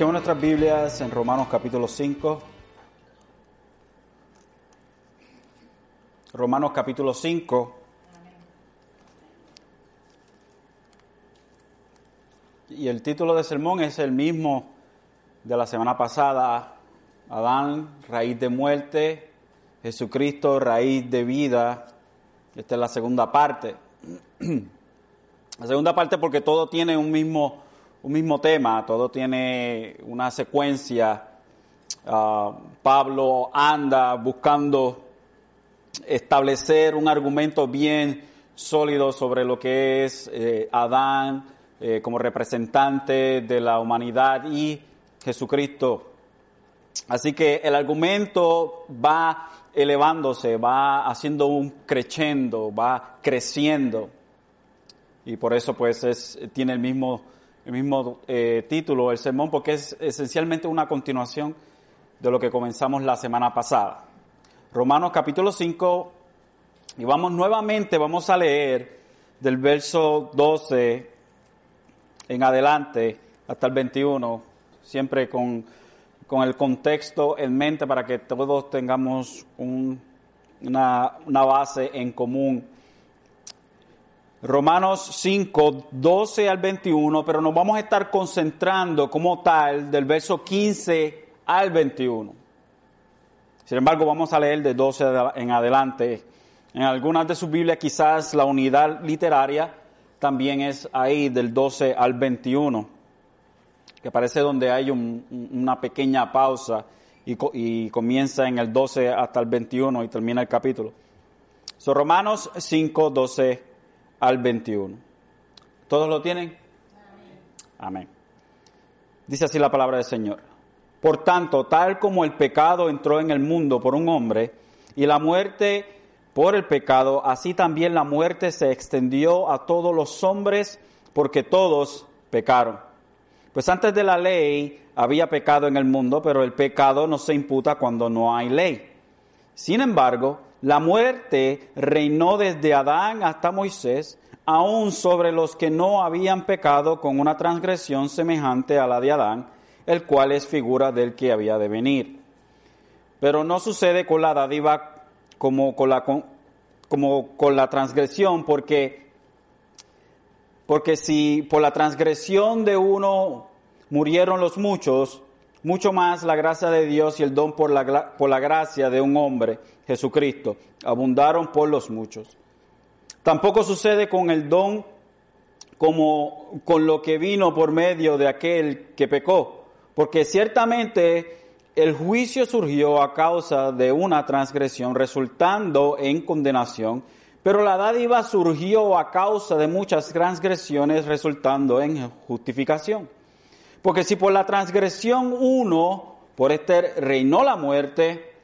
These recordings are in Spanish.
Busquemos nuestras Biblias en Romanos capítulo 5. Romanos capítulo 5. Y el título del sermón es el mismo de la semana pasada. Adán, raíz de muerte. Jesucristo, raíz de vida. Esta es la segunda parte. La segunda parte porque todo tiene un mismo un mismo tema, todo tiene una secuencia. Uh, Pablo anda buscando establecer un argumento bien sólido sobre lo que es eh, Adán eh, como representante de la humanidad y Jesucristo. Así que el argumento va elevándose, va haciendo un crescendo, va creciendo. Y por eso pues es, tiene el mismo el mismo eh, título, el sermón, porque es esencialmente una continuación de lo que comenzamos la semana pasada. Romanos capítulo 5, y vamos nuevamente, vamos a leer del verso 12 en adelante hasta el 21, siempre con, con el contexto en mente para que todos tengamos un, una, una base en común Romanos 5, 12 al 21, pero nos vamos a estar concentrando como tal del verso 15 al 21. Sin embargo, vamos a leer de 12 en adelante. En algunas de sus Biblias quizás la unidad literaria también es ahí del 12 al 21, que parece donde hay una pequeña pausa y, comienza en el 12 hasta el 21 y termina el capítulo. Romanos 5, 12 al 21. ¿Todos lo tienen? Amén. Dice así la palabra del Señor. Por tanto, tal como el pecado entró en el mundo por un hombre y la muerte por el pecado, así también la muerte se extendió a todos los hombres porque todos pecaron. Pues antes de la ley había pecado en el mundo, pero el pecado no se imputa cuando no hay ley. Sin embargo, la muerte reinó desde Adán hasta Moisés, aún sobre los que no habían pecado con una transgresión semejante a la de Adán, el cual es figura del que había de venir. Pero no sucede con la dádiva como con la, como con la transgresión, porque, porque si por la transgresión de uno murieron los muchos, mucho más la gracia de Dios y el don por la, por la gracia de un hombre, Jesucristo, abundaron por los muchos. Tampoco sucede con el don como con lo que vino por medio de aquel que pecó, porque ciertamente el juicio surgió a causa de una transgresión resultando en condenación, pero la dádiva surgió a causa de muchas transgresiones resultando en justificación. Porque si por la transgresión uno, por este reinó la muerte,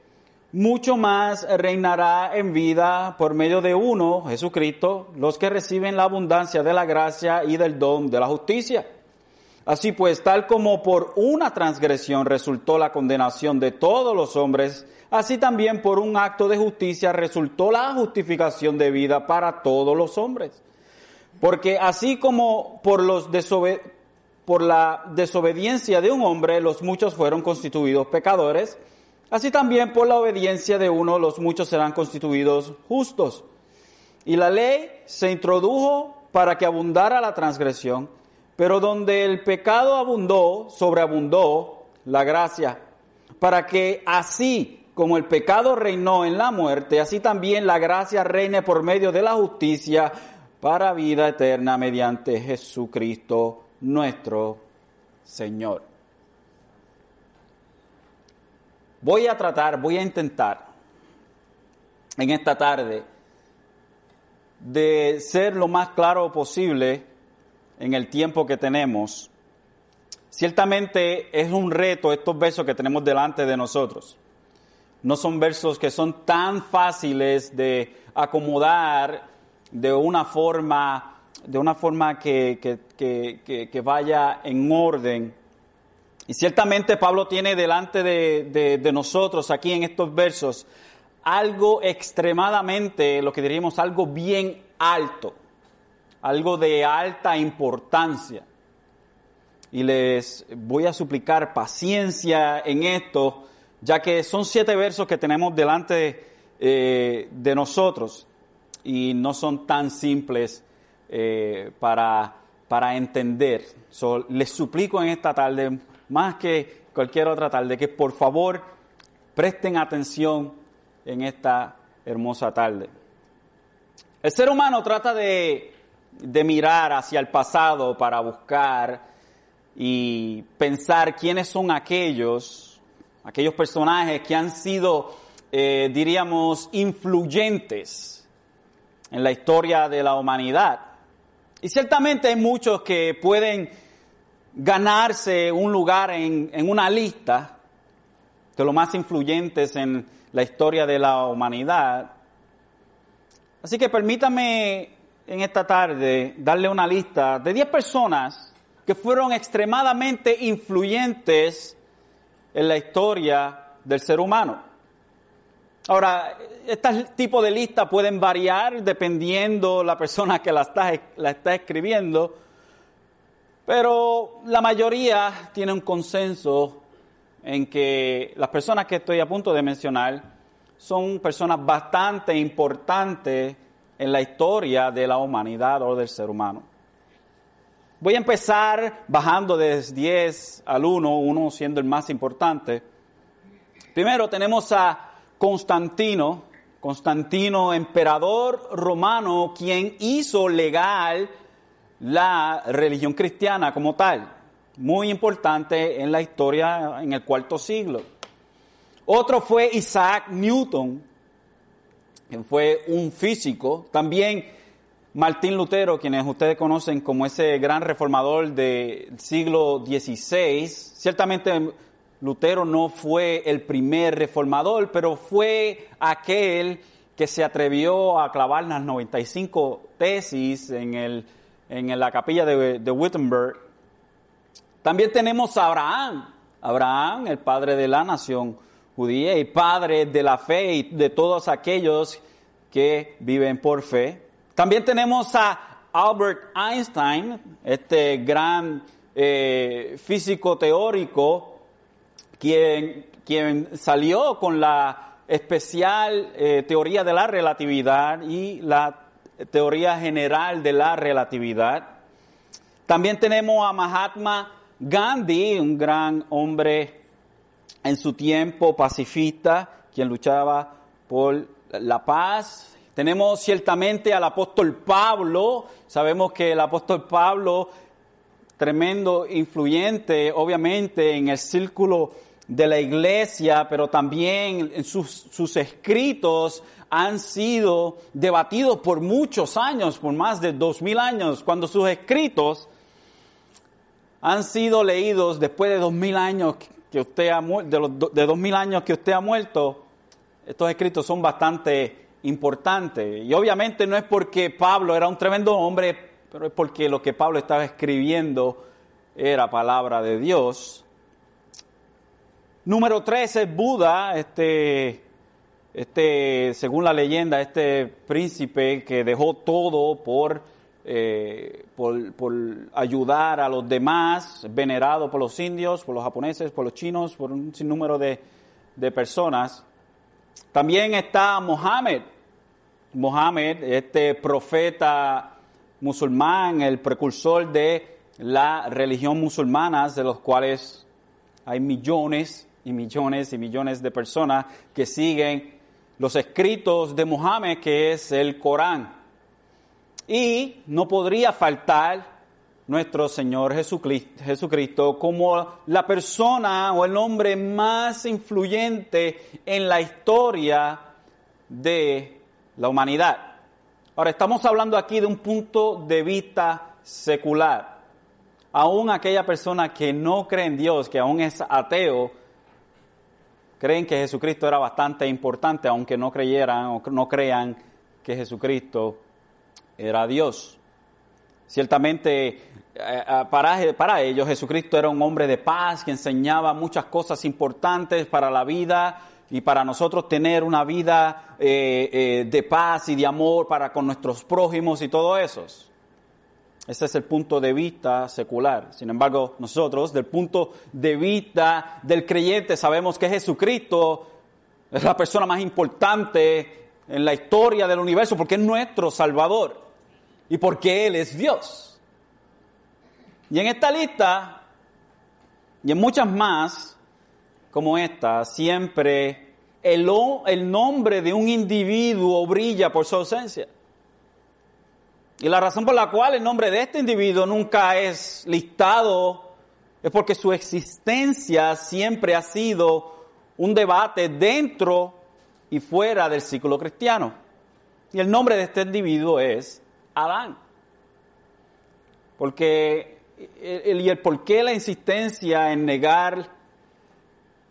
mucho más reinará en vida por medio de uno, Jesucristo, los que reciben la abundancia de la gracia y del don de la justicia. Así pues, tal como por una transgresión resultó la condenación de todos los hombres, así también por un acto de justicia resultó la justificación de vida para todos los hombres. Porque así como por los desobedientes, por la desobediencia de un hombre los muchos fueron constituidos pecadores, así también por la obediencia de uno los muchos serán constituidos justos. Y la ley se introdujo para que abundara la transgresión, pero donde el pecado abundó, sobreabundó la gracia, para que así como el pecado reinó en la muerte, así también la gracia reine por medio de la justicia para vida eterna mediante Jesucristo nuestro Señor. Voy a tratar, voy a intentar en esta tarde de ser lo más claro posible en el tiempo que tenemos. Ciertamente es un reto estos versos que tenemos delante de nosotros. No son versos que son tan fáciles de acomodar de una forma de una forma que, que, vaya en orden. Y ciertamente Pablo tiene delante de, de, nosotros aquí en estos versos algo extremadamente, lo que diríamos, algo bien alto, algo de alta importancia. y les voy a suplicar paciencia en esto, ya que son siete versos que tenemos delante eh, de nosotros y no son tan simples eh, para, para entender. les suplico en esta tarde, más que cualquier otra tarde, que por favor presten atención en esta hermosa tarde. El ser humano trata de, de mirar hacia el pasado para buscar y pensar quiénes son aquellos, aquellos personajes que han sido, eh, diríamos, influyentes en la historia de la humanidad. Y ciertamente hay muchos que pueden ganarse un lugar en, una lista de los más influyentes en la historia de la humanidad. Así que permítame en esta tarde darle una lista de 10 personas que fueron extremadamente influyentes en la historia del ser humano. Ahora, este tipo de listas pueden variar dependiendo la persona que la está, la está escribiendo, pero la mayoría tiene un consenso en que las personas que estoy a punto de mencionar son personas bastante importantes en la historia de la humanidad o del ser humano. Voy a empezar bajando desde 10 al 1, uno siendo el más importante. Primero tenemos a Constantino, Constantino, emperador romano, quien hizo legal la religión cristiana como tal. Muy importante en la historia en el cuarto siglo. Otro fue Isaac Newton, quien fue un físico. También Martín Lutero, quienes ustedes conocen como ese gran reformador del siglo XVI. Ciertamente Lutero no fue el primer reformador, pero fue aquel que se atrevió a clavar las 95 tesis en, el, en la capilla de, de Wittenberg. También tenemos a Abraham, Abraham, el padre de la nación judía y padre de la fe y de todos aquellos que viven por fe. También tenemos a Albert Einstein, este gran eh, físico teórico, quien, quien salió con la especial eh, teoría de la relatividad y la teoría general de la relatividad. También tenemos a Mahatma Gandhi, un gran hombre en su tiempo pacifista, quien luchaba por la paz. Tenemos ciertamente al apóstol Pablo, sabemos que el apóstol Pablo, tremendo influyente, obviamente, en el círculo de la iglesia, pero también sus, escritos han sido debatidos por muchos años, por más de dos mil años, cuando sus escritos han sido leídos después de dos mil años que usted ha de dos mil años que usted ha muerto, estos escritos son bastante importantes. Y obviamente no es porque Pablo era un tremendo hombre, pero es porque lo que Pablo estaba escribiendo era palabra de Dios. Número tres es Buda, este, este, según la leyenda, este príncipe que dejó todo por eh, por, ayudar a los demás, venerado por los indios, por los japoneses, por los chinos, por un sinnúmero de, de personas. También está Mohammed, Mohammed, este profeta musulmán, el precursor de la religión musulmana, de los cuales hay millones y millones y millones de personas que siguen los escritos de Mohammed, que es el Corán. Y no podría faltar nuestro Señor Jesucristo, como la persona o el hombre más influyente en la historia de la humanidad. Ahora, estamos hablando aquí de un punto de vista secular. Aún aquella persona que no cree en Dios, que aún es ateo, creen que Jesucristo era bastante importante, aunque no creyeran o no crean que Jesucristo era Dios. Ciertamente, eh, eh, para, para ellos Jesucristo era un hombre de paz que enseñaba muchas cosas importantes para la vida y para nosotros tener una vida eh, de paz y de amor para con nuestros prójimos y todo eso. Ese es el punto de vista secular. Sin embargo, nosotros, del punto de vista del creyente, sabemos que Jesucristo es la persona más importante en la historia del universo porque es nuestro Salvador y porque Él es Dios. Y en esta lista, y en muchas más como esta, siempre el, el nombre de un individuo brilla por su ausencia. Y la razón por la cual el nombre de este individuo nunca es listado es porque su existencia siempre ha sido un debate dentro y fuera del ciclo cristiano. Y el nombre de este individuo es Adán. Porque y el por qué la insistencia en negar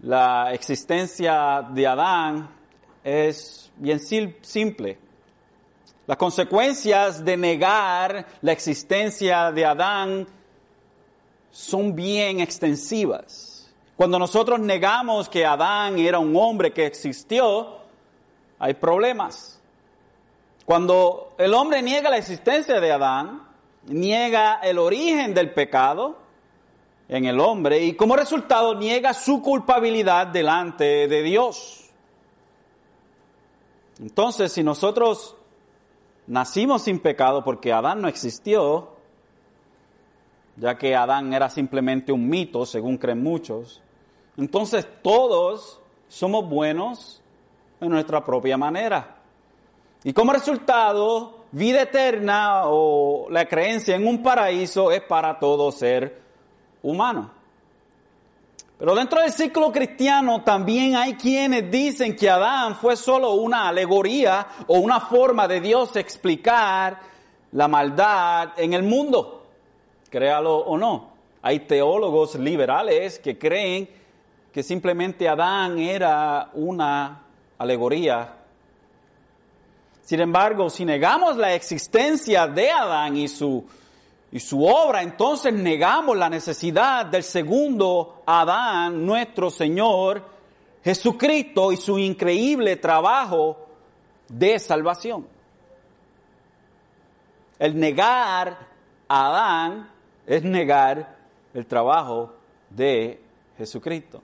la existencia de Adán es bien simple. Las consecuencias de negar la existencia de Adán son bien extensivas. Cuando nosotros negamos que Adán era un hombre que existió, hay problemas. Cuando el hombre niega la existencia de Adán, niega el origen del pecado en el hombre y como resultado niega su culpabilidad delante de Dios. Entonces, si nosotros nacimos sin pecado porque Adán no existió, ya que Adán era simplemente un mito, según creen muchos. Entonces todos somos buenos en nuestra propia manera. Y como resultado, vida eterna o la creencia en un paraíso es para todo ser humano. Pero dentro del ciclo cristiano también hay quienes dicen que Adán fue solo una alegoría o una forma de Dios explicar la maldad en el mundo. Créalo o no. Hay teólogos liberales que creen que simplemente Adán era una alegoría. Sin embargo, si negamos la existencia de Adán y su y su obra, entonces negamos la necesidad del segundo Adán, nuestro Señor Jesucristo y su increíble trabajo de salvación. El negar a Adán es negar el trabajo de Jesucristo.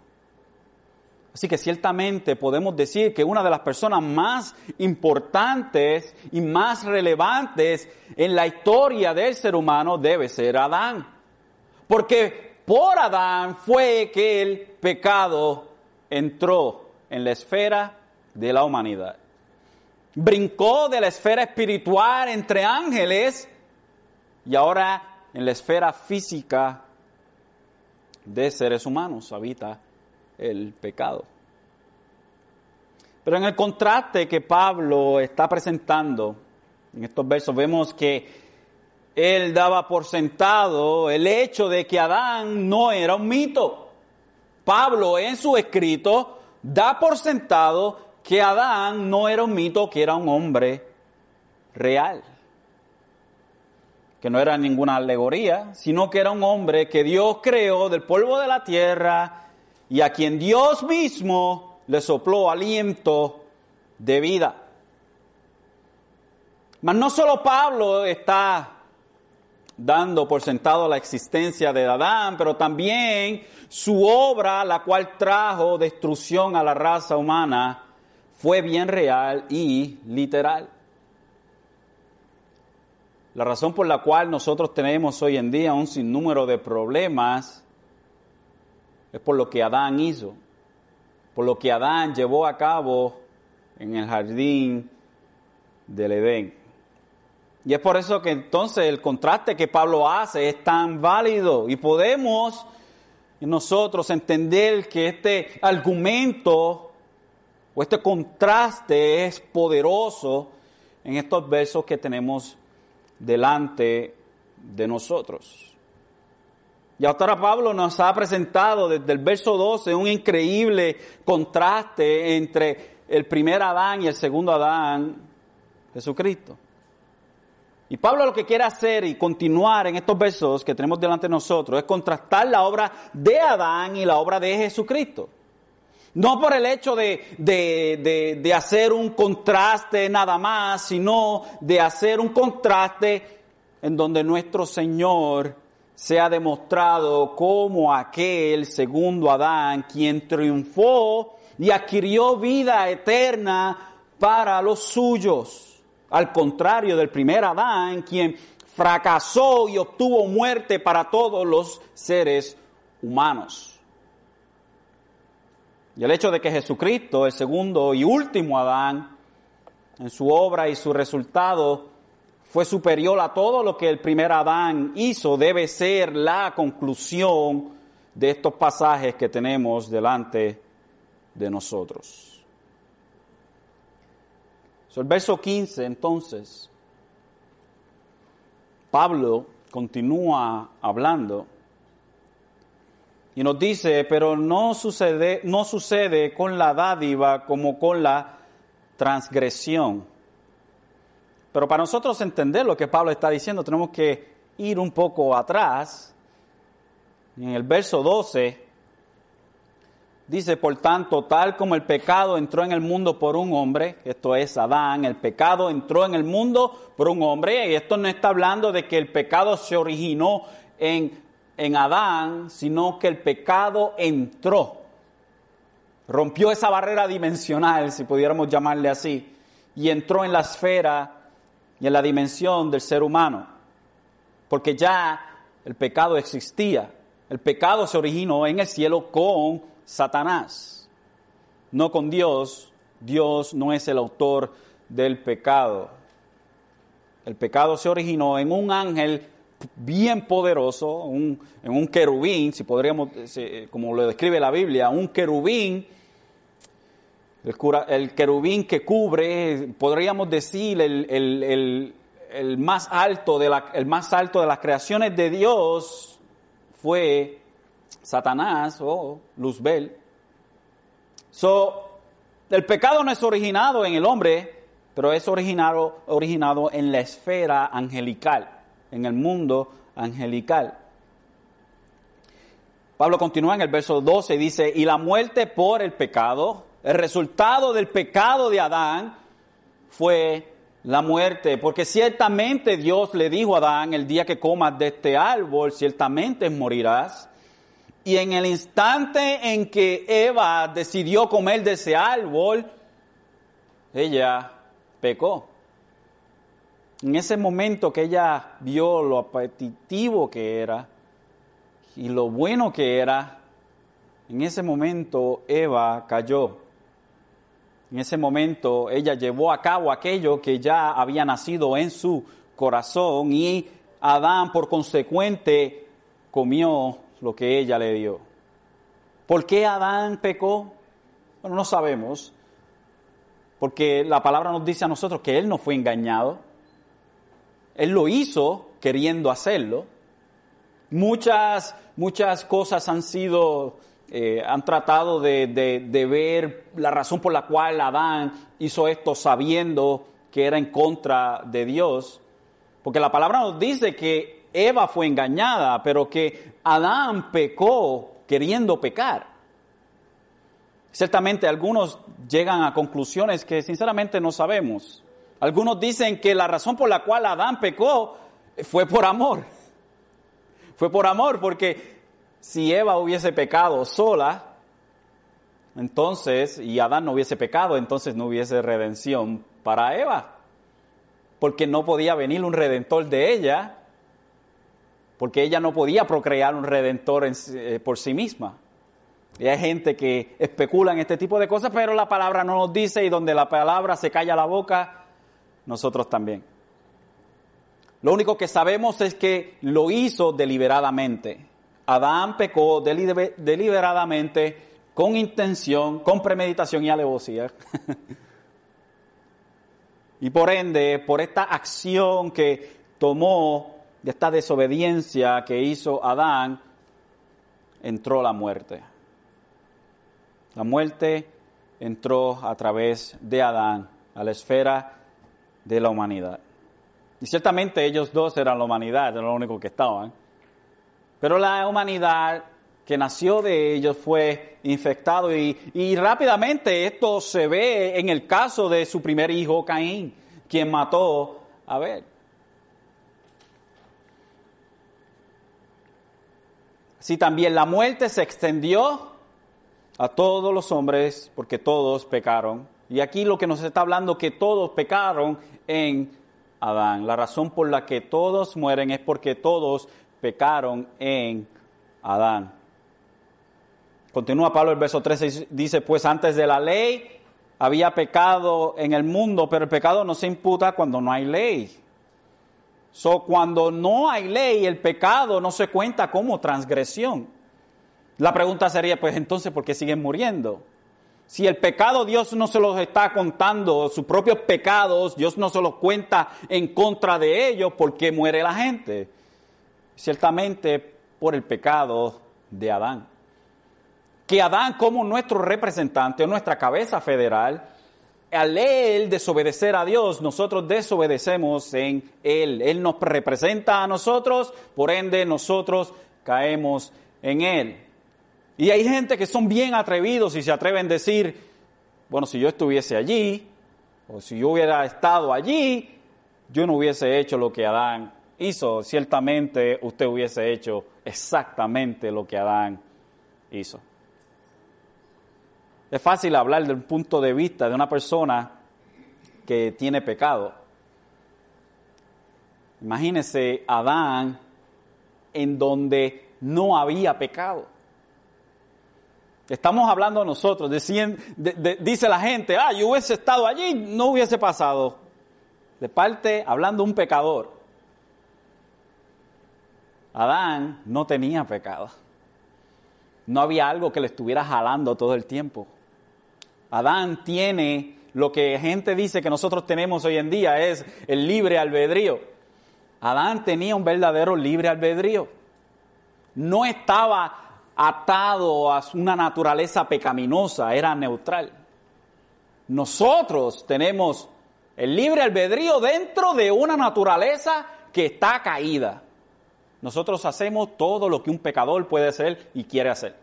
Así que ciertamente podemos decir que una de las personas más importantes y más relevantes en la historia del ser humano debe ser Adán. Porque por Adán fue que el pecado entró en la esfera de la humanidad. Brincó de la esfera espiritual entre ángeles y ahora en la esfera física de seres humanos habita el pecado. Pero en el contraste que Pablo está presentando en estos versos, vemos que él daba por sentado el hecho de que Adán no era un mito. Pablo en su escrito da por sentado que Adán no era un mito, que era un hombre real. Que no era ninguna alegoría, sino que era un hombre que Dios creó del polvo de la tierra y a quien Dios mismo le sopló aliento de vida. Mas no solo Pablo está dando por sentado la existencia de Adán, pero también su obra, la cual trajo destrucción a la raza humana, fue bien real y literal. La razón por la cual nosotros tenemos hoy en día un sinnúmero de problemas es por lo que Adán hizo, por lo que Adán llevó a cabo en el jardín del Edén. Y es por eso que entonces el contraste que Pablo hace es tan válido y podemos nosotros entender que este argumento o este contraste es poderoso en estos versos que tenemos delante de nosotros. Y ahora Pablo nos ha presentado desde el verso 12 un increíble contraste entre el primer Adán y el segundo Adán, Jesucristo. Y Pablo lo que quiere hacer y continuar en estos versos que tenemos delante de nosotros es contrastar la obra de Adán y la obra de Jesucristo. No por el hecho de, de, de hacer un contraste nada más, sino de hacer un contraste en donde nuestro Señor se ha demostrado como aquel segundo Adán, quien triunfó y adquirió vida eterna para los suyos. Al contrario del primer Adán, quien fracasó y obtuvo muerte para todos los seres humanos. Y el hecho de que Jesucristo, el segundo y último Adán, en su obra y su resultado fue superior a todo lo que el primer Adán hizo, debe ser la conclusión de estos pasajes que tenemos delante de nosotros. el verso 15 entonces, Pablo continúa hablando y nos dice, pero no sucede, no sucede con la dádiva como con la transgresión. Pero para nosotros entender lo que Pablo está diciendo, tenemos que ir un poco atrás. En el verso 12 dice, por tanto, tal como el pecado entró en el mundo por un hombre, esto es Adán, el pecado entró en el mundo por un hombre, y esto no está hablando de que el pecado se originó en, en Adán, sino que el pecado entró rompió esa barrera dimensional, si pudiéramos llamarle así, y entró en la esfera y en la dimensión del ser humano, porque ya el pecado existía. El pecado se originó en el cielo con Satanás, no con Dios. Dios no es el autor del pecado. El pecado se originó en un ángel bien poderoso, en un querubín, si podríamos, como lo describe la Biblia, un querubín el, querubín que cubre, podríamos decir, el, más alto de la, el más alto de las creaciones de Dios fue Satanás o Luzbel. So, el pecado no es originado en el hombre, pero es originado, originado en la esfera angelical, en el mundo angelical. Pablo continúa en el verso 12 y dice, y la muerte por el pecado, el resultado del pecado de Adán fue la muerte, porque ciertamente Dios le dijo a Adán, el día que comas de este árbol, ciertamente morirás. Y en el instante en que Eva decidió comer de ese árbol, ella pecó. En ese momento que ella vio lo apetitivo que era y lo bueno que era, en ese momento Eva cayó. En ese momento ella llevó a cabo aquello que ya había nacido en su corazón y Adán por consecuente comió lo que ella le dio. ¿Por qué Adán pecó? Bueno, no sabemos, porque la palabra nos dice a nosotros que él no fue engañado. Él lo hizo queriendo hacerlo. Muchas, muchas cosas han sido eh, han tratado de, de, ver la razón por la cual Adán hizo esto sabiendo que era en contra de Dios. Porque la palabra nos dice que Eva fue engañada, pero que Adán pecó queriendo pecar. Ciertamente algunos llegan a conclusiones que sinceramente no sabemos. Algunos dicen que la razón por la cual Adán pecó fue por amor. Fue por amor, porque si Eva hubiese pecado sola, entonces, y Adán no hubiese pecado, entonces no hubiese redención para Eva, porque no podía venir un redentor de ella, porque ella no podía procrear un redentor eh, por sí misma. Y hay gente que especula en este tipo de cosas, pero la palabra no nos dice y donde la palabra se calla la boca, nosotros también. Lo único que sabemos es que lo hizo deliberadamente. Adán pecó deliberadamente, con intención, con premeditación y alevosía. y por ende, por esta acción que tomó, de esta desobediencia que hizo Adán, entró la muerte. La muerte entró a través de Adán a la esfera de la humanidad. Y ciertamente ellos dos eran la humanidad, eran lo único que estaban. Pero la humanidad que nació de ellos fue infectado y, y, rápidamente esto se ve en el caso de su primer hijo Caín, quien mató a Abel. Así también la muerte se extendió a todos los hombres porque todos pecaron. Y aquí lo que nos está hablando que todos pecaron en Adán. La razón por la que todos mueren es porque todos pecaron en Adán. Continúa Pablo el verso 13, dice, pues antes de la ley había pecado en el mundo, pero el pecado no se imputa cuando no hay ley. So, cuando no hay ley, el pecado no se cuenta como transgresión. La pregunta sería, pues entonces, ¿por qué siguen muriendo? Si el pecado Dios no se los está contando, sus propios pecados, Dios no se los cuenta en contra de ellos, ¿por qué muere la gente? Ciertamente por el pecado de Adán. Que Adán como nuestro representante o nuestra cabeza federal, al él desobedecer a Dios, nosotros desobedecemos en él. Él nos representa a nosotros, por ende nosotros caemos en él. Y hay gente que son bien atrevidos y se atreven a decir, bueno, si yo estuviese allí, o si yo hubiera estado allí, yo no hubiese hecho lo que Adán hizo. Ciertamente usted hubiese hecho exactamente lo que Adán hizo. Es fácil hablar del punto de vista de una persona que tiene pecado. Imagínese Adán en donde no había pecado. Estamos hablando nosotros, dice la gente, ah, yo hubiese estado allí, no hubiese pasado. De parte, hablando un pecador. Adán no tenía pecado. No había algo que le estuviera jalando todo el tiempo. Adán tiene lo que gente dice que nosotros tenemos hoy en día, es el libre albedrío. Adán tenía un verdadero libre albedrío. No estaba atado a una naturaleza pecaminosa, era neutral. Nosotros tenemos el libre albedrío dentro de una naturaleza que está caída. Nosotros hacemos todo lo que un pecador puede hacer y quiere hacer.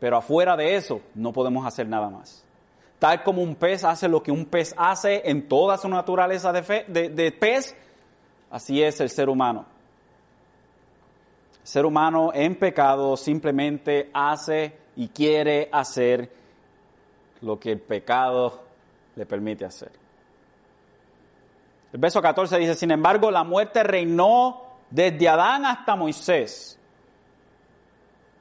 Pero afuera de eso no podemos hacer nada más. Tal como un pez hace lo que un pez hace en toda su naturaleza de, pez, así es el ser humano ser humano en pecado simplemente hace y quiere hacer lo que el pecado le permite hacer. El verso 14 dice, sin embargo, la muerte reinó desde Adán hasta Moisés.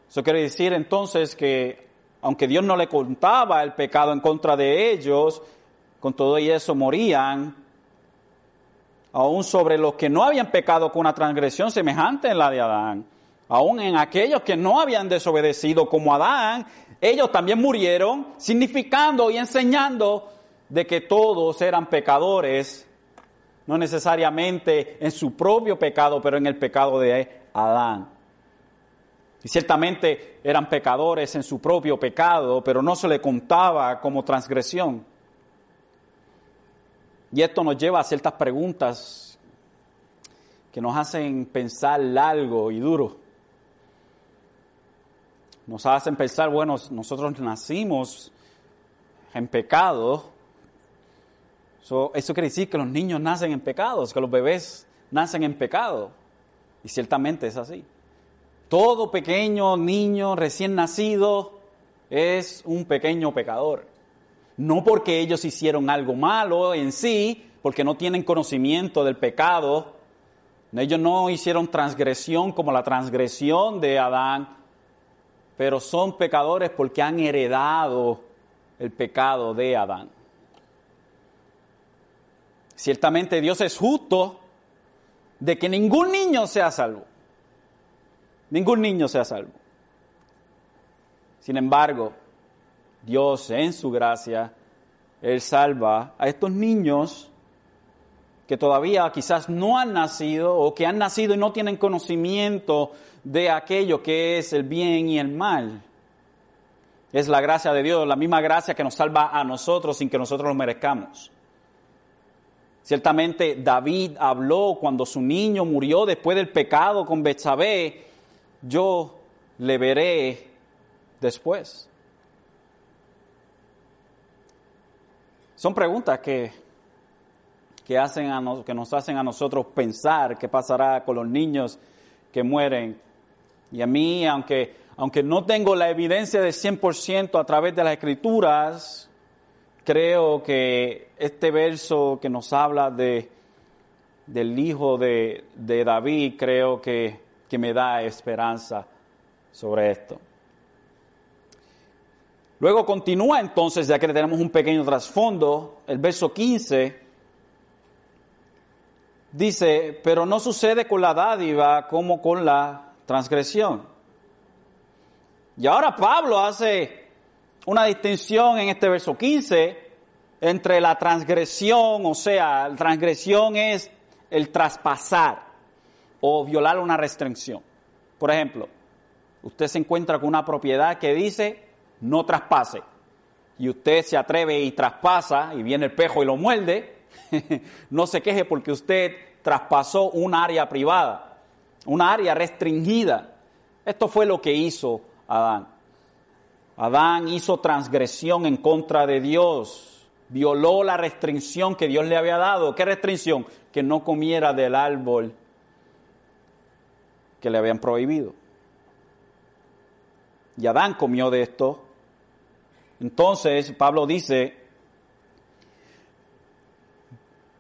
Eso quiere decir entonces que aunque Dios no le contaba el pecado en contra de ellos, con todo y eso morían, aún sobre los que no habían pecado con una transgresión semejante en la de Adán aún en aquellos que no habían desobedecido como Adán, ellos también murieron, significando y enseñando de que todos eran pecadores, no necesariamente en su propio pecado, pero en el pecado de Adán. Y ciertamente eran pecadores en su propio pecado, pero no se le contaba como transgresión. Y esto nos lleva a ciertas preguntas que nos hacen pensar largo y duro nos hacen pensar, bueno, nosotros nacimos en pecado. Eso quiere decir que los niños nacen en pecados, que los bebés nacen en pecado. Y ciertamente es así. Todo pequeño niño recién nacido es un pequeño pecador. No porque ellos hicieron algo malo en sí, porque no tienen conocimiento del pecado. Ellos no hicieron transgresión como la transgresión de Adán, pero son pecadores porque han heredado el pecado de Adán. Ciertamente Dios es justo de que ningún niño sea salvo. Ningún niño sea salvo. Sin embargo, Dios en su gracia, Él salva a estos niños que todavía quizás no han nacido o que han nacido y no tienen conocimiento de aquello que es el bien y el mal. Es la gracia de Dios, la misma gracia que nos salva a nosotros sin que nosotros lo merezcamos. Ciertamente David habló cuando su niño murió después del pecado con Betsabé, yo le veré después. Son preguntas que que, hacen a que nos hacen a nosotros pensar qué pasará con los niños que mueren Y a mí, aunque, aunque no tengo la evidencia del 100% a través de las escrituras, creo que este verso que nos habla de, del hijo de, de David, creo que, que me da esperanza sobre esto. Luego continúa entonces, ya que tenemos un pequeño trasfondo, el verso 15 dice, pero no sucede con la dádiva como con la transgresión. Y ahora Pablo hace una distinción en este verso 15 entre la transgresión, o sea, la transgresión es el traspasar o violar una restricción. Por ejemplo, usted se encuentra con una propiedad que dice no traspase y usted se atreve y traspasa y viene el pejo y lo muerde, no se queje porque usted traspasó un área privada, una área restringida. Esto fue lo que hizo Adán. Adán hizo transgresión en contra de Dios, violó la restricción que Dios le había dado. ¿Qué restricción? Que no comiera del árbol que le habían prohibido. Y Adán comió de esto. Entonces Pablo dice,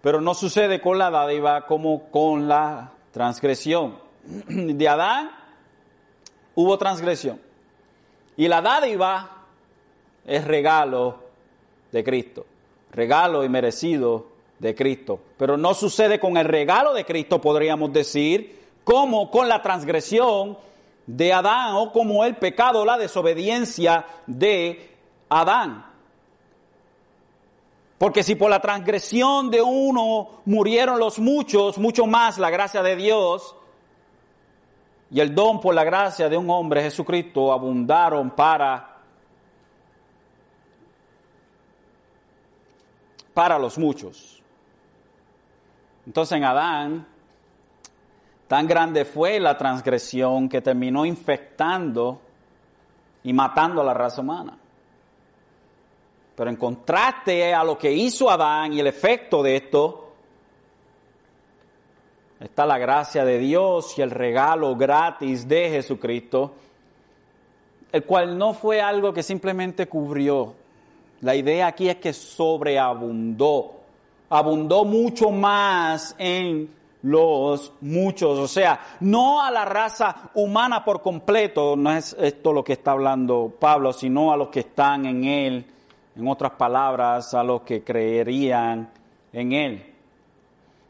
pero no sucede con la dádiva como con la transgresión. De Adán hubo transgresión. Y la dádiva es regalo de Cristo, regalo y merecido de Cristo. Pero no sucede con el regalo de Cristo, podríamos decir, como con la transgresión de Adán o como el pecado, la desobediencia de Adán. Porque si por la transgresión de uno murieron los muchos, mucho más la gracia de Dios y el don por la gracia de un hombre, Jesucristo, abundaron para para los muchos. Entonces en Adán, tan grande fue la transgresión que terminó infectando y matando a la raza humana. Pero en contraste a lo que hizo Adán y el efecto de esto, está la gracia de Dios y el regalo gratis de Jesucristo, el cual no fue algo que simplemente cubrió. La idea aquí es que sobreabundó, abundó mucho más en los muchos, o sea, no a la raza humana por completo, no es esto lo que está hablando Pablo, sino a los que están en él en otras palabras, a los que creerían en Él.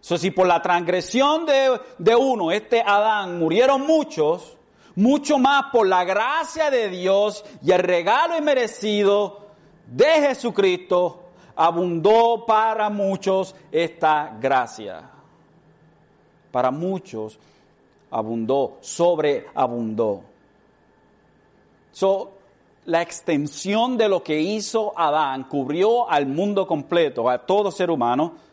Si por la transgresión de, de uno, este Adán, murieron muchos, mucho más por la gracia de Dios y el regalo inmerecido de Jesucristo, abundó para muchos esta gracia. Para muchos abundó, sobreabundó. So, la extensión de lo que hizo Adán cubrió al mundo completo, a todo ser humano.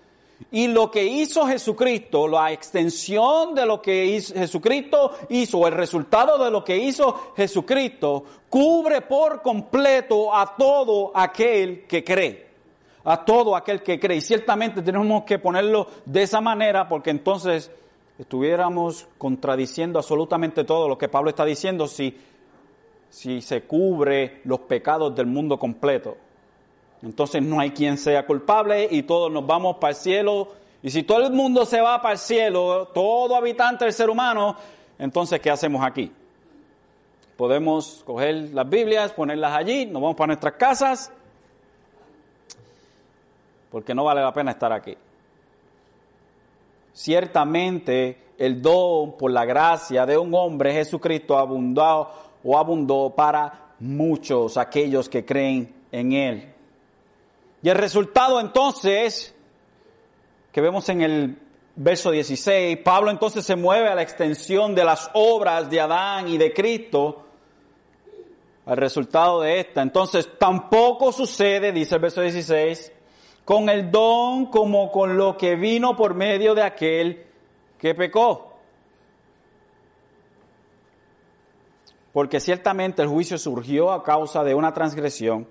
Y lo que hizo Jesucristo, la extensión de lo que Jesucristo hizo, el resultado de lo que hizo Jesucristo, cubre por completo a todo aquel que cree. A todo aquel que cree. Y ciertamente tenemos que ponerlo de esa manera porque entonces estuviéramos contradiciendo absolutamente todo lo que Pablo está diciendo si si se cubre los pecados del mundo completo. Entonces no hay quien sea culpable y todos nos vamos para el cielo. Y si todo el mundo se va para el cielo, todo habitante del ser humano, entonces ¿qué hacemos aquí? Podemos coger las Biblias, ponerlas allí, nos vamos para nuestras casas, porque no vale la pena estar aquí. Ciertamente el don por la gracia de un hombre, Jesucristo, ha abundado o abundó para muchos aquellos que creen en Él. Y el resultado entonces, que vemos en el verso 16, Pablo entonces se mueve a la extensión de las obras de Adán y de Cristo, al resultado de esta. Entonces tampoco sucede, dice el verso 16, con el don como con lo que vino por medio de aquel que pecó. porque ciertamente el juicio surgió a causa de una transgresión,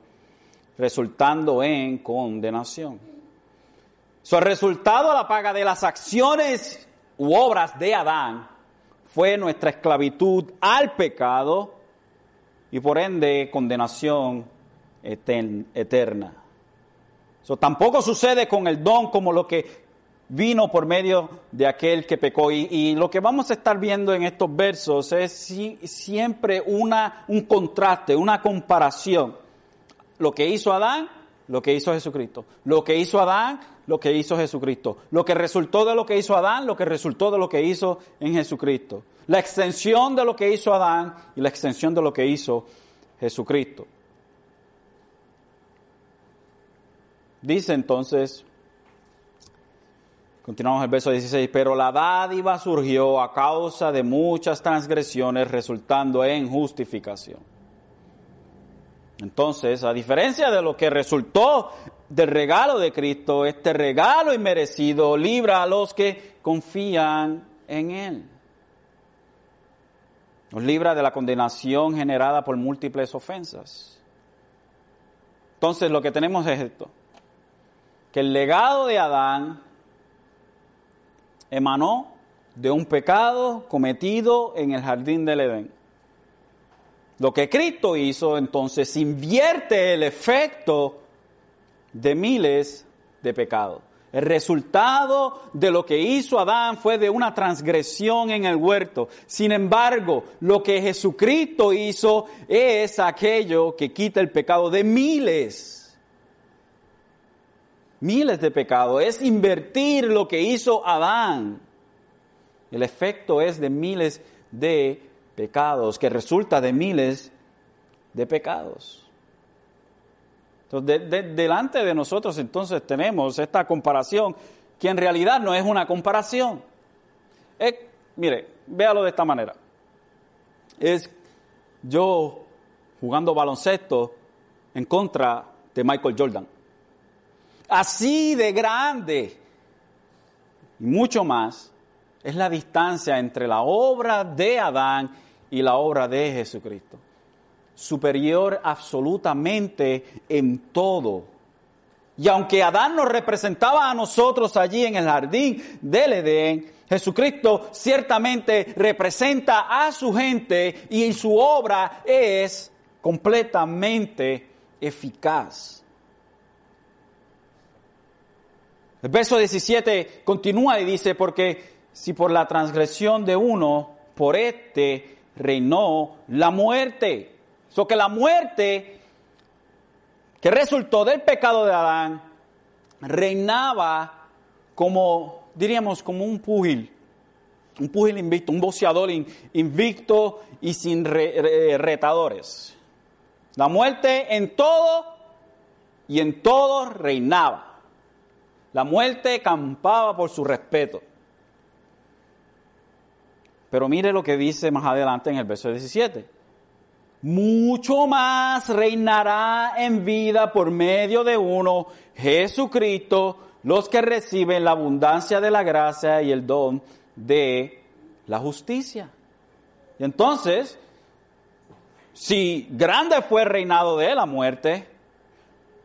resultando en condenación. Su resultado a la paga de las acciones u obras de Adán fue nuestra esclavitud al pecado y por ende condenación eterna. Eso tampoco sucede con el don como lo que vino por medio de aquel que pecó. Y, lo que vamos a estar viendo en estos versos es siempre una, un contraste, una comparación. Lo que hizo Adán, lo que hizo Jesucristo. Lo que hizo Adán, lo que hizo Jesucristo. Lo que resultó de lo que hizo Adán, lo que resultó de lo que hizo en Jesucristo. La extensión de lo que hizo Adán y la extensión de lo que hizo Jesucristo. Dice entonces, continuamos el verso 16, pero la dádiva surgió a causa de muchas transgresiones resultando en justificación. Entonces, a diferencia de lo que resultó del regalo de Cristo, este regalo inmerecido libra a los que confían en Él. Nos libra de la condenación generada por múltiples ofensas. Entonces lo que tenemos es esto, que el legado de Adán emanó de un pecado cometido en el jardín del Edén. Lo que Cristo hizo entonces invierte el efecto de miles de pecados. El resultado de lo que hizo Adán fue de una transgresión en el huerto. Sin embargo, lo que Jesucristo hizo es aquello que quita el pecado de miles. Miles de pecados. Es invertir lo que hizo Adán. El efecto es de miles de pecados, que resulta de miles de pecados delante de nosotros entonces tenemos esta comparación que en realidad no es una comparación. mire, véalo de esta manera. Es yo jugando baloncesto en contra de Michael Jordan. Así de grande y mucho más es la distancia entre la obra de Adán y la obra de Jesucristo superior absolutamente en todo. Y aunque Adán nos representaba a nosotros allí en el jardín del Edén, Jesucristo ciertamente representa a su gente y su obra es completamente eficaz. El verso 17 continúa y dice, porque si por la transgresión de uno, por este reinó la muerte So que la muerte que resultó del pecado de Adán reinaba como, diríamos, como un pugil, un pugil invicto, un boxeador invicto y sin retadores. La muerte en todo y en todo reinaba. La muerte campaba por su respeto. Pero mire lo que dice más adelante en el verso 17 mucho más reinará en vida por medio de uno, Jesucristo, los que reciben la abundancia de la gracia y el don de la justicia. Y entonces, si grande fue el reinado de la muerte,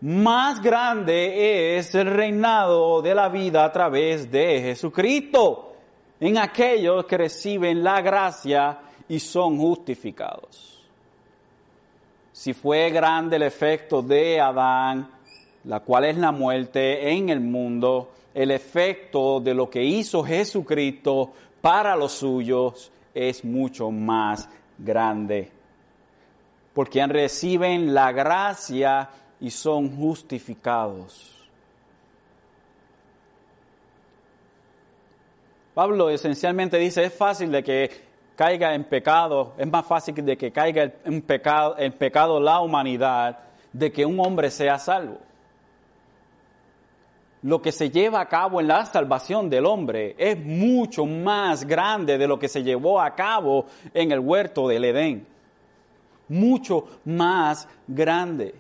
más grande es el reinado de la vida a través de Jesucristo en aquellos que reciben la gracia y son justificados si fue grande el efecto de Adán, la cual es la muerte en el mundo, el efecto de lo que hizo Jesucristo para los suyos es mucho más grande. Porque reciben la gracia y son justificados. Pablo esencialmente dice, es fácil de que caiga en pecado, es más fácil de que caiga en pecado, en pecado la humanidad de que un hombre sea salvo. Lo que se lleva a cabo en la salvación del hombre es mucho más grande de lo que se llevó a cabo en el huerto del Edén. Mucho más grande.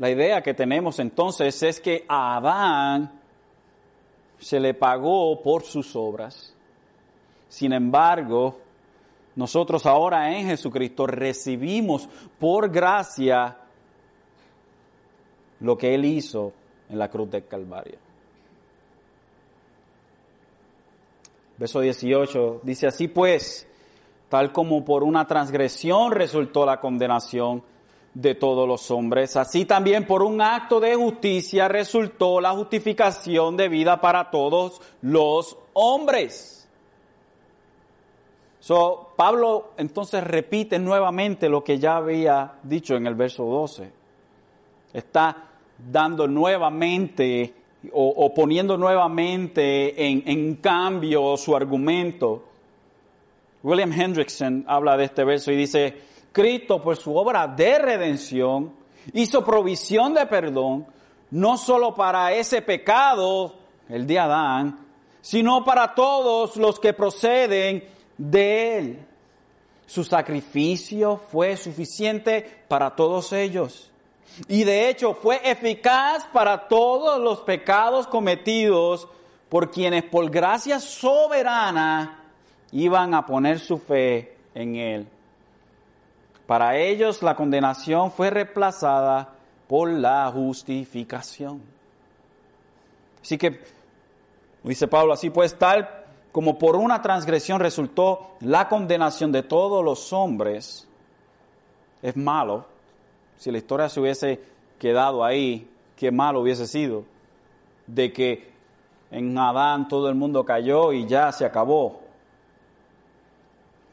La idea que tenemos entonces es que Adán se le pagó por sus obras. Sin embargo, nosotros ahora en Jesucristo recibimos por gracia lo que Él hizo en la cruz del Calvario. Verso 18 dice así pues, tal como por una transgresión resultó la condenación de todos los hombres, así también por un acto de justicia resultó la justificación de vida para todos los hombres. So, Pablo entonces repite nuevamente lo que ya había dicho en el verso 12. Está dando nuevamente o, poniendo nuevamente en, en cambio su argumento. William Hendrickson habla de este verso y dice, Cristo por su obra de redención hizo provisión de perdón, no solo para ese pecado, el de Adán, sino para todos los que proceden de él. Su sacrificio fue suficiente para todos ellos. Y de hecho fue eficaz para todos los pecados cometidos por quienes por gracia soberana iban a poner su fe en Él. Para ellos la condenación fue reemplazada por la justificación. Así que, dice Pablo, así pues tal como por una transgresión resultó la condenación de todos los hombres, es malo. Si la historia se hubiese quedado ahí, qué malo hubiese sido. De que en Adán todo el mundo cayó y ya se acabó.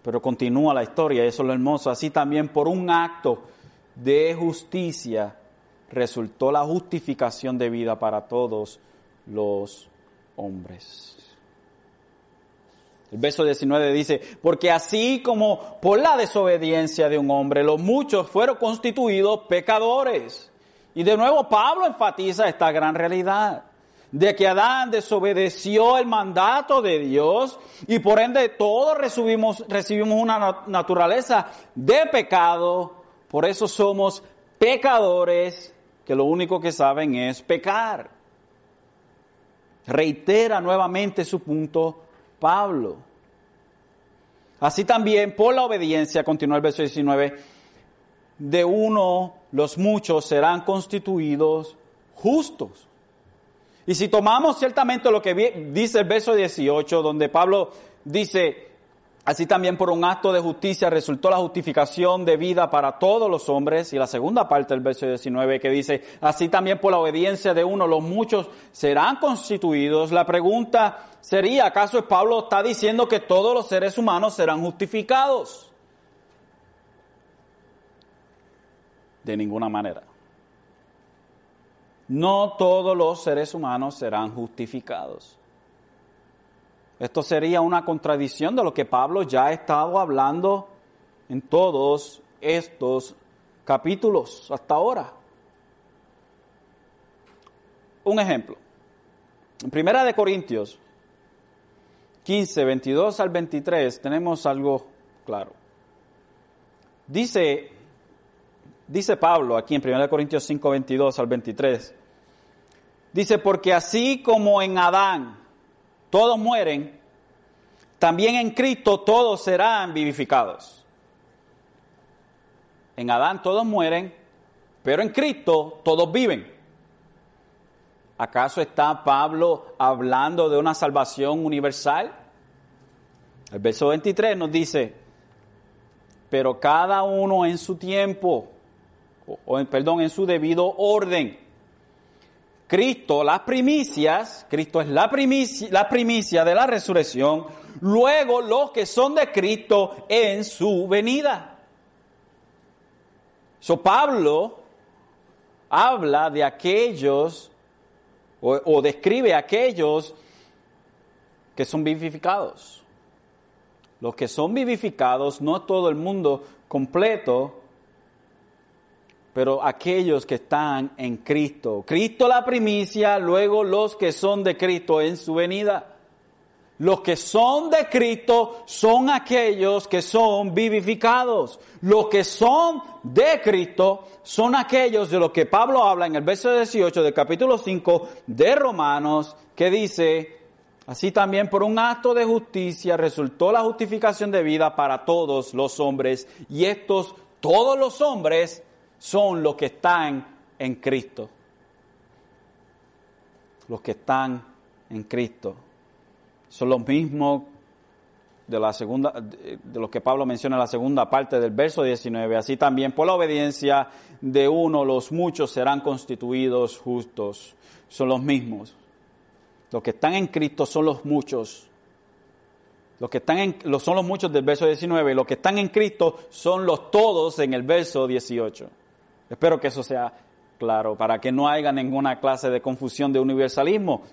Pero continúa la historia, eso es lo hermoso. Así también por un acto de justicia resultó la justificación de vida para todos los hombres. El verso 19 dice, porque así como por la desobediencia de un hombre los muchos fueron constituidos pecadores. Y de nuevo Pablo enfatiza esta gran realidad de que Adán desobedeció el mandato de Dios y por ende todos recibimos, una naturaleza de pecado, por eso somos pecadores que lo único que saben es pecar. Reitera nuevamente su punto Pablo. Así también por la obediencia, continúa el verso 19, de uno los muchos serán constituidos justos. Y si tomamos ciertamente lo que dice el verso 18, donde Pablo dice, así también por un acto de justicia resultó la justificación de vida para todos los hombres, y la segunda parte del verso 19 que dice, así también por la obediencia de uno los muchos serán constituidos, la pregunta sería, ¿acaso Pablo está diciendo que todos los seres humanos serán justificados? De ninguna manera no todos los seres humanos serán justificados. Esto sería una contradicción de lo que Pablo ya ha estado hablando en todos estos capítulos hasta ahora. Un ejemplo. En Primera de Corintios 15, 22 al 23 tenemos algo claro. Dice Dice Pablo aquí en 1 Corintios 5, 22 al 23. Dice, porque así como en Adán todos mueren, también en Cristo todos serán vivificados. En Adán todos mueren, pero en Cristo todos viven. ¿Acaso está Pablo hablando de una salvación universal? El verso 23 nos dice, pero cada uno en su tiempo o, perdón, en su debido orden. Cristo, las primicias, Cristo es la primicia, de la resurrección, luego los que son de Cristo en su venida. So Pablo habla de aquellos o, o describe a aquellos que son vivificados. Los que son vivificados, no todo el mundo completo, pero aquellos que están en Cristo. Cristo la primicia, luego los que son de Cristo en su venida. Los que son de Cristo son aquellos que son vivificados. Los que son de Cristo son aquellos de los que Pablo habla en el verso 18 del capítulo 5 de Romanos, que dice, así también por un acto de justicia resultó la justificación de vida para todos los hombres, y estos, todos los hombres, son los que están en Cristo. Los que están en Cristo. Son los mismos de la segunda, de lo que Pablo menciona en la segunda parte del verso 19. Así también por la obediencia de uno los muchos serán constituidos justos. Son los mismos. Los que están en Cristo son los muchos. Los que están en, los, son los muchos del verso 19. Los que están en Cristo son los todos en el verso 18. Espero que eso sea claro, para que no haya ninguna clase de confusión de universalismo.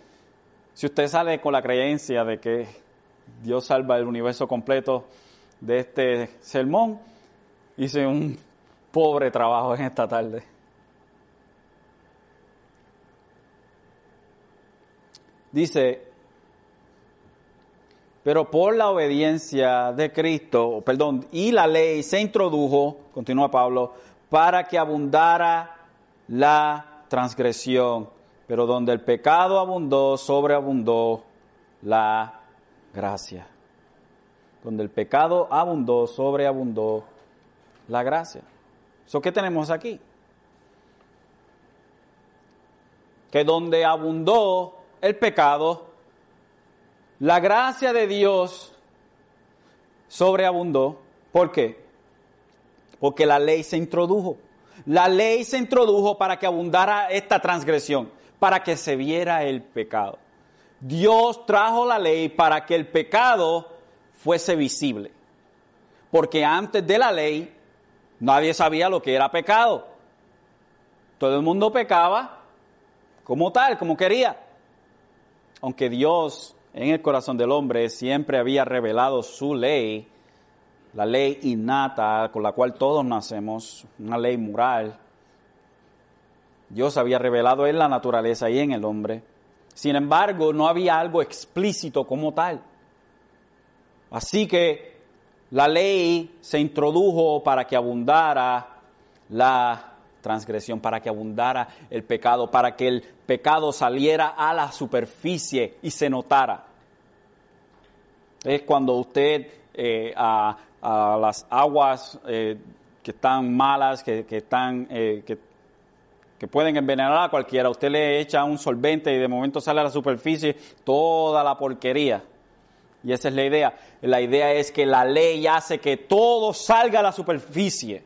Si usted sale con la creencia de que Dios salva el universo completo de este sermón, hice un pobre trabajo en esta tarde. Dice, pero por la obediencia de Cristo, perdón, y la ley se introdujo, continúa Pablo, para que abundara la transgresión. Pero donde el pecado abundó, sobreabundó la gracia. Donde el pecado abundó, sobreabundó la gracia. ¿So qué tenemos aquí? Que donde abundó el pecado, la gracia de Dios sobreabundó. ¿Por qué? Porque la ley se introdujo. La ley se introdujo para que abundara esta transgresión, para que se viera el pecado. Dios trajo la ley para que el pecado fuese visible. Porque antes de la ley nadie sabía lo que era pecado. Todo el mundo pecaba como tal, como quería. Aunque Dios en el corazón del hombre siempre había revelado su ley, la ley innata con la cual todos nacemos, una ley moral. Dios había revelado en la naturaleza y en el hombre. Sin embargo, no había algo explícito como tal. Así que la ley se introdujo para que abundara la transgresión, para que abundara el pecado, para que el pecado saliera a la superficie y se notara. Es cuando usted eh, a, las aguas eh, que están malas, que, están, eh, que que pueden envenenar a cualquiera. Usted le echa un solvente y de momento sale a la superficie toda la porquería. Y esa es la idea. La idea es que la ley hace que todo salga a la superficie.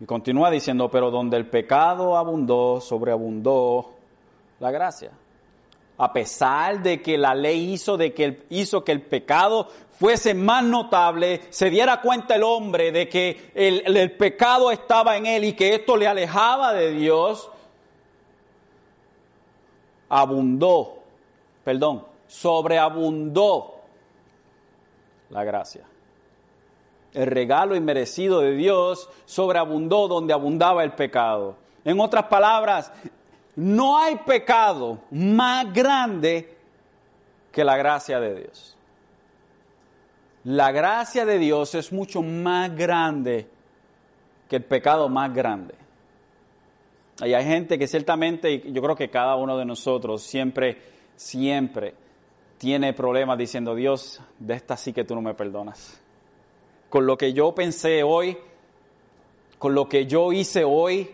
Y continúa diciendo, pero donde el pecado abundó, sobreabundó la gracia a pesar de que la ley hizo, de que hizo que el pecado fuese más notable, se diera cuenta el hombre de que el, el pecado estaba en él y que esto le alejaba de Dios, abundó, perdón, sobreabundó la gracia. El regalo inmerecido de Dios sobreabundó donde abundaba el pecado. En otras palabras, no hay pecado más grande que la gracia de Dios. La gracia de Dios es mucho más grande que el pecado más grande. Y hay gente que ciertamente, yo creo que cada uno de nosotros siempre, siempre tiene problemas diciendo, Dios, de esta sí que tú no me perdonas. Con lo que yo pensé hoy, con lo que yo hice hoy,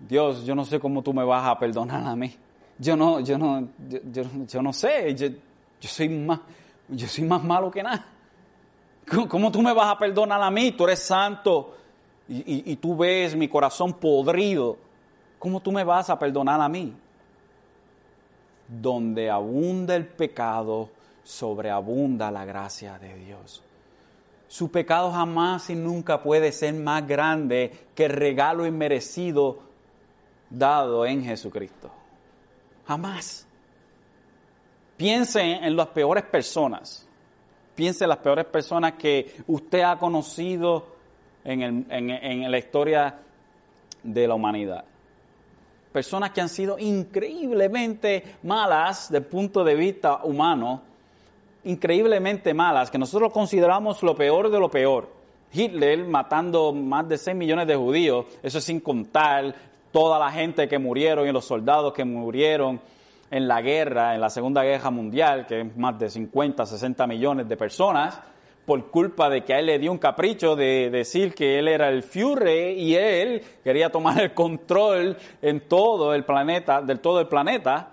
Dios, yo no sé cómo tú me vas a perdonar a mí. Yo no, yo no, yo, no sé, yo, soy más, yo soy más malo que nada. ¿Cómo, tú me vas a perdonar a mí? Tú eres santo y, y tú ves mi corazón podrido. ¿Cómo tú me vas a perdonar a mí? Donde abunda el pecado, sobreabunda la gracia de Dios. Su pecado jamás y nunca puede ser más grande que el regalo inmerecido dado en Jesucristo. Jamás. Piense en las peores personas. Piense en las peores personas que usted ha conocido en, en la historia de la humanidad. Personas que han sido increíblemente malas desde el punto de vista humano, increíblemente malas, que nosotros consideramos lo peor de lo peor. Hitler matando más de 6 millones de judíos, eso es sin contar toda la gente que murieron y los soldados que murieron en la guerra, en la Segunda Guerra Mundial, que es más de 50, 60 millones de personas, por culpa de que a él le dio un capricho de decir que él era el Führer y él quería tomar el control en todo el planeta, del todo el planeta.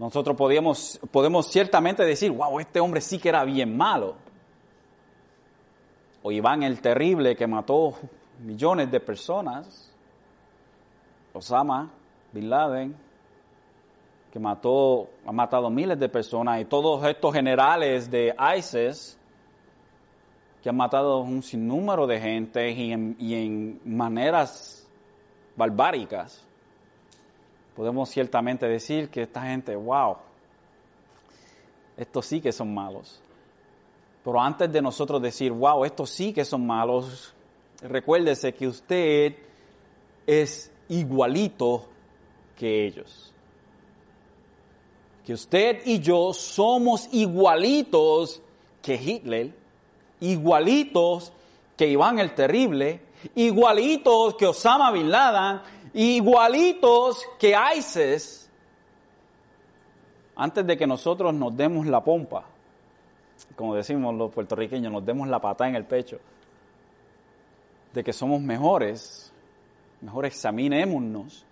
nosotros podemos, podemos ciertamente decir, wow, este hombre sí que era bien malo. O Iván el Terrible que mató millones de personas. Osama Bin Laden que mató, ha matado miles de personas. Y todos estos generales de ISIS que han matado un sinnúmero de gente y en, y en maneras barbáricas podemos ciertamente decir que esta gente, wow, estos sí que son malos. Pero antes de nosotros decir, wow, estos sí que son malos, recuérdese que usted es igualito que ellos. Que usted y yo somos igualitos que Hitler, igualitos que Iván el Terrible, igualitos que Osama Bin Laden, igualitos que ISIS, antes de que nosotros nos demos la pompa, como decimos los puertorriqueños, nos demos la patada en el pecho, de que somos mejores, mejor examinémonos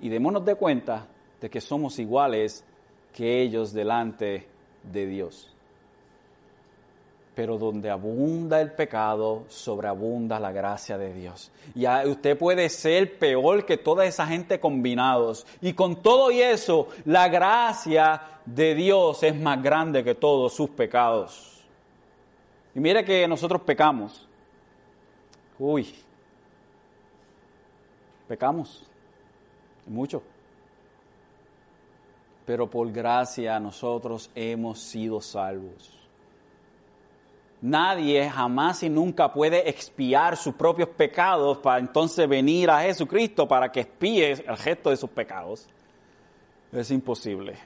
y démonos de cuenta de que somos iguales que ellos delante de Dios pero donde abunda el pecado, sobreabunda la gracia de Dios. Y usted puede ser peor que toda esa gente combinados. Y con todo y eso, la gracia de Dios es más grande que todos sus pecados. Y mire que nosotros pecamos. Uy, pecamos. Mucho. Pero por gracia nosotros hemos sido salvos. Nadie jamás y nunca puede expiar sus propios pecados para entonces venir a Jesucristo para que expíe el gesto de sus pecados. Es imposible.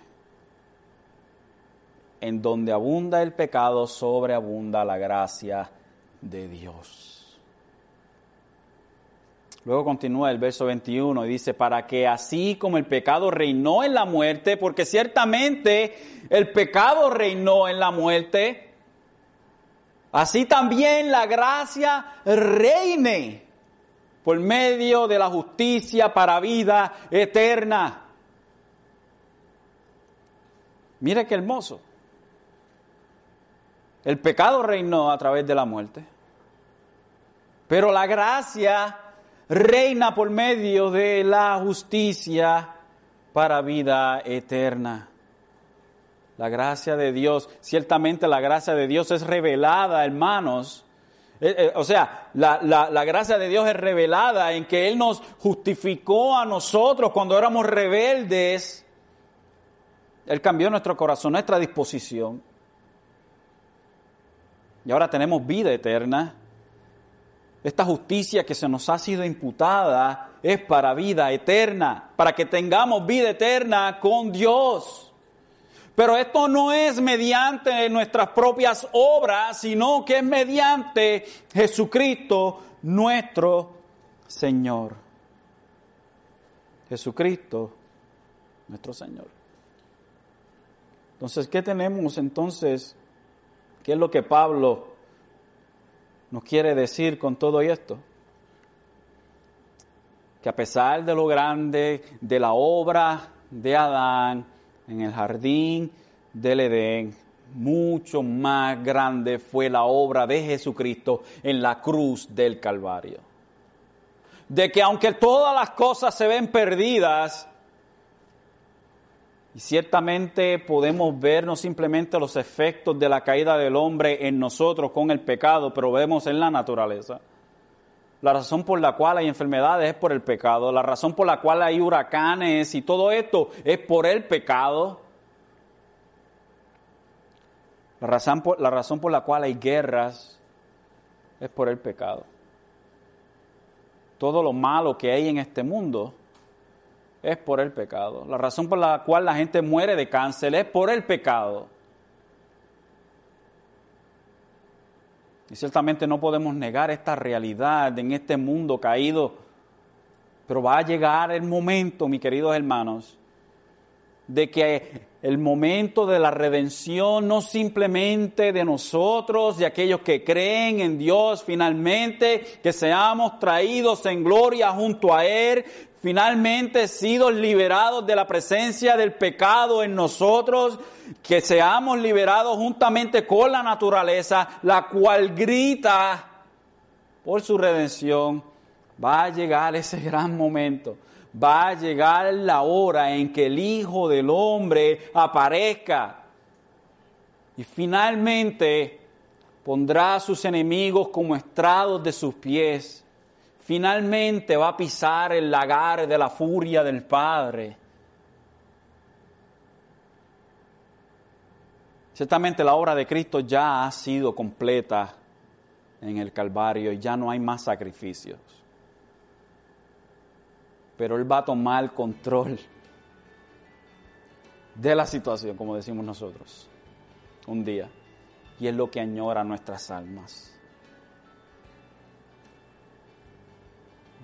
En donde abunda el pecado, sobreabunda la gracia de Dios. Luego continúa el verso 21 y dice, para que así como el pecado reinó en la muerte, porque ciertamente el pecado reinó en la muerte, Así también la gracia reine por medio de la justicia para vida eterna. Mire qué hermoso. El pecado reinó a través de la muerte, pero la gracia reina por medio de la justicia para vida eterna. La gracia de Dios, ciertamente la gracia de Dios es revelada, hermanos. Eh, eh, o sea, la, la, gracia de Dios es revelada en que Él nos justificó a nosotros cuando éramos rebeldes. Él cambió nuestro corazón, nuestra disposición. Y ahora tenemos vida eterna. Esta justicia que se nos ha sido imputada es para vida eterna, para que tengamos vida eterna con Dios. Pero esto no es mediante nuestras propias obras, sino que es mediante Jesucristo nuestro Señor. Jesucristo nuestro Señor. Entonces, ¿qué tenemos entonces? ¿Qué es lo que Pablo nos quiere decir con todo esto? Que a pesar de lo grande de la obra de Adán, en el jardín del Edén, mucho más grande fue la obra de Jesucristo en la cruz del Calvario. De que aunque todas las cosas se ven perdidas, y ciertamente podemos ver no simplemente los efectos de la caída del hombre en nosotros con el pecado, pero vemos en la naturaleza. La razón por la cual hay enfermedades es por el pecado. La razón por la cual hay huracanes y todo esto es por el pecado. La razón por la, razón por la cual hay guerras es por el pecado. Todo lo malo que hay en este mundo es por el pecado. La razón por la cual la gente muere de cáncer es por el pecado. Y ciertamente no podemos negar esta realidad en este mundo caído. Pero va a llegar el momento, mis queridos hermanos, de que el momento de la redención no simplemente de nosotros, de aquellos que creen en Dios finalmente, que seamos traídos en gloria junto a Él, finalmente sido liberados de la presencia del pecado en nosotros, que seamos liberados juntamente con la naturaleza, la cual grita por su redención, va a llegar ese gran momento. Va a llegar la hora en que el Hijo del Hombre aparezca y finalmente pondrá a sus enemigos como estrados de sus pies. Finalmente va a pisar el lagar de la furia del Padre. Ciertamente la obra de Cristo ya ha sido completa en el Calvario y ya no hay más sacrificios. Pero Él va a tomar control de la situación, como decimos nosotros, un día. Y es lo que añora nuestras almas.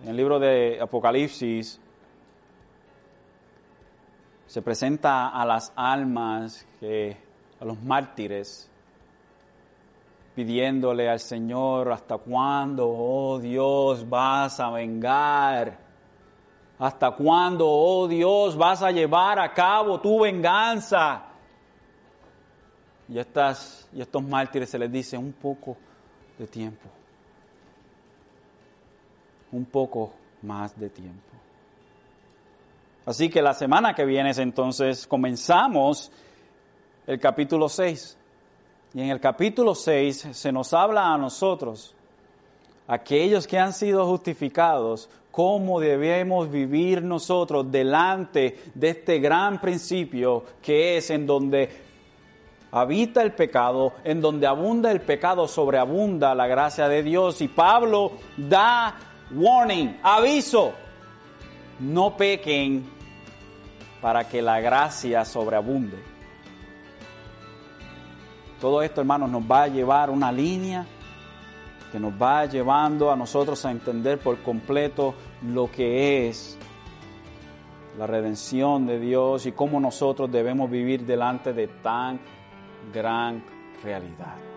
En el libro de Apocalipsis se presenta a las almas, que, a los mártires, pidiéndole al Señor, ¿hasta cuándo, oh Dios, vas a vengar? ¿Hasta cuándo, oh Dios, vas a llevar a cabo tu venganza? Y, estas, y estos mártires se les dice un poco de tiempo, un poco más de tiempo. Así que la semana que viene entonces comenzamos el capítulo 6. Y en el capítulo 6 se nos habla a nosotros, aquellos que han sido justificados, cómo debemos vivir nosotros delante de este gran principio que es en donde habita el pecado, en donde abunda el pecado, sobreabunda la gracia de Dios. Y Pablo da warning, aviso, no pequen para que la gracia sobreabunde. Todo esto, hermanos, nos va a llevar una línea que nos va llevando a nosotros a entender por completo lo que es la redención de Dios y cómo nosotros debemos vivir delante de tan gran realidad.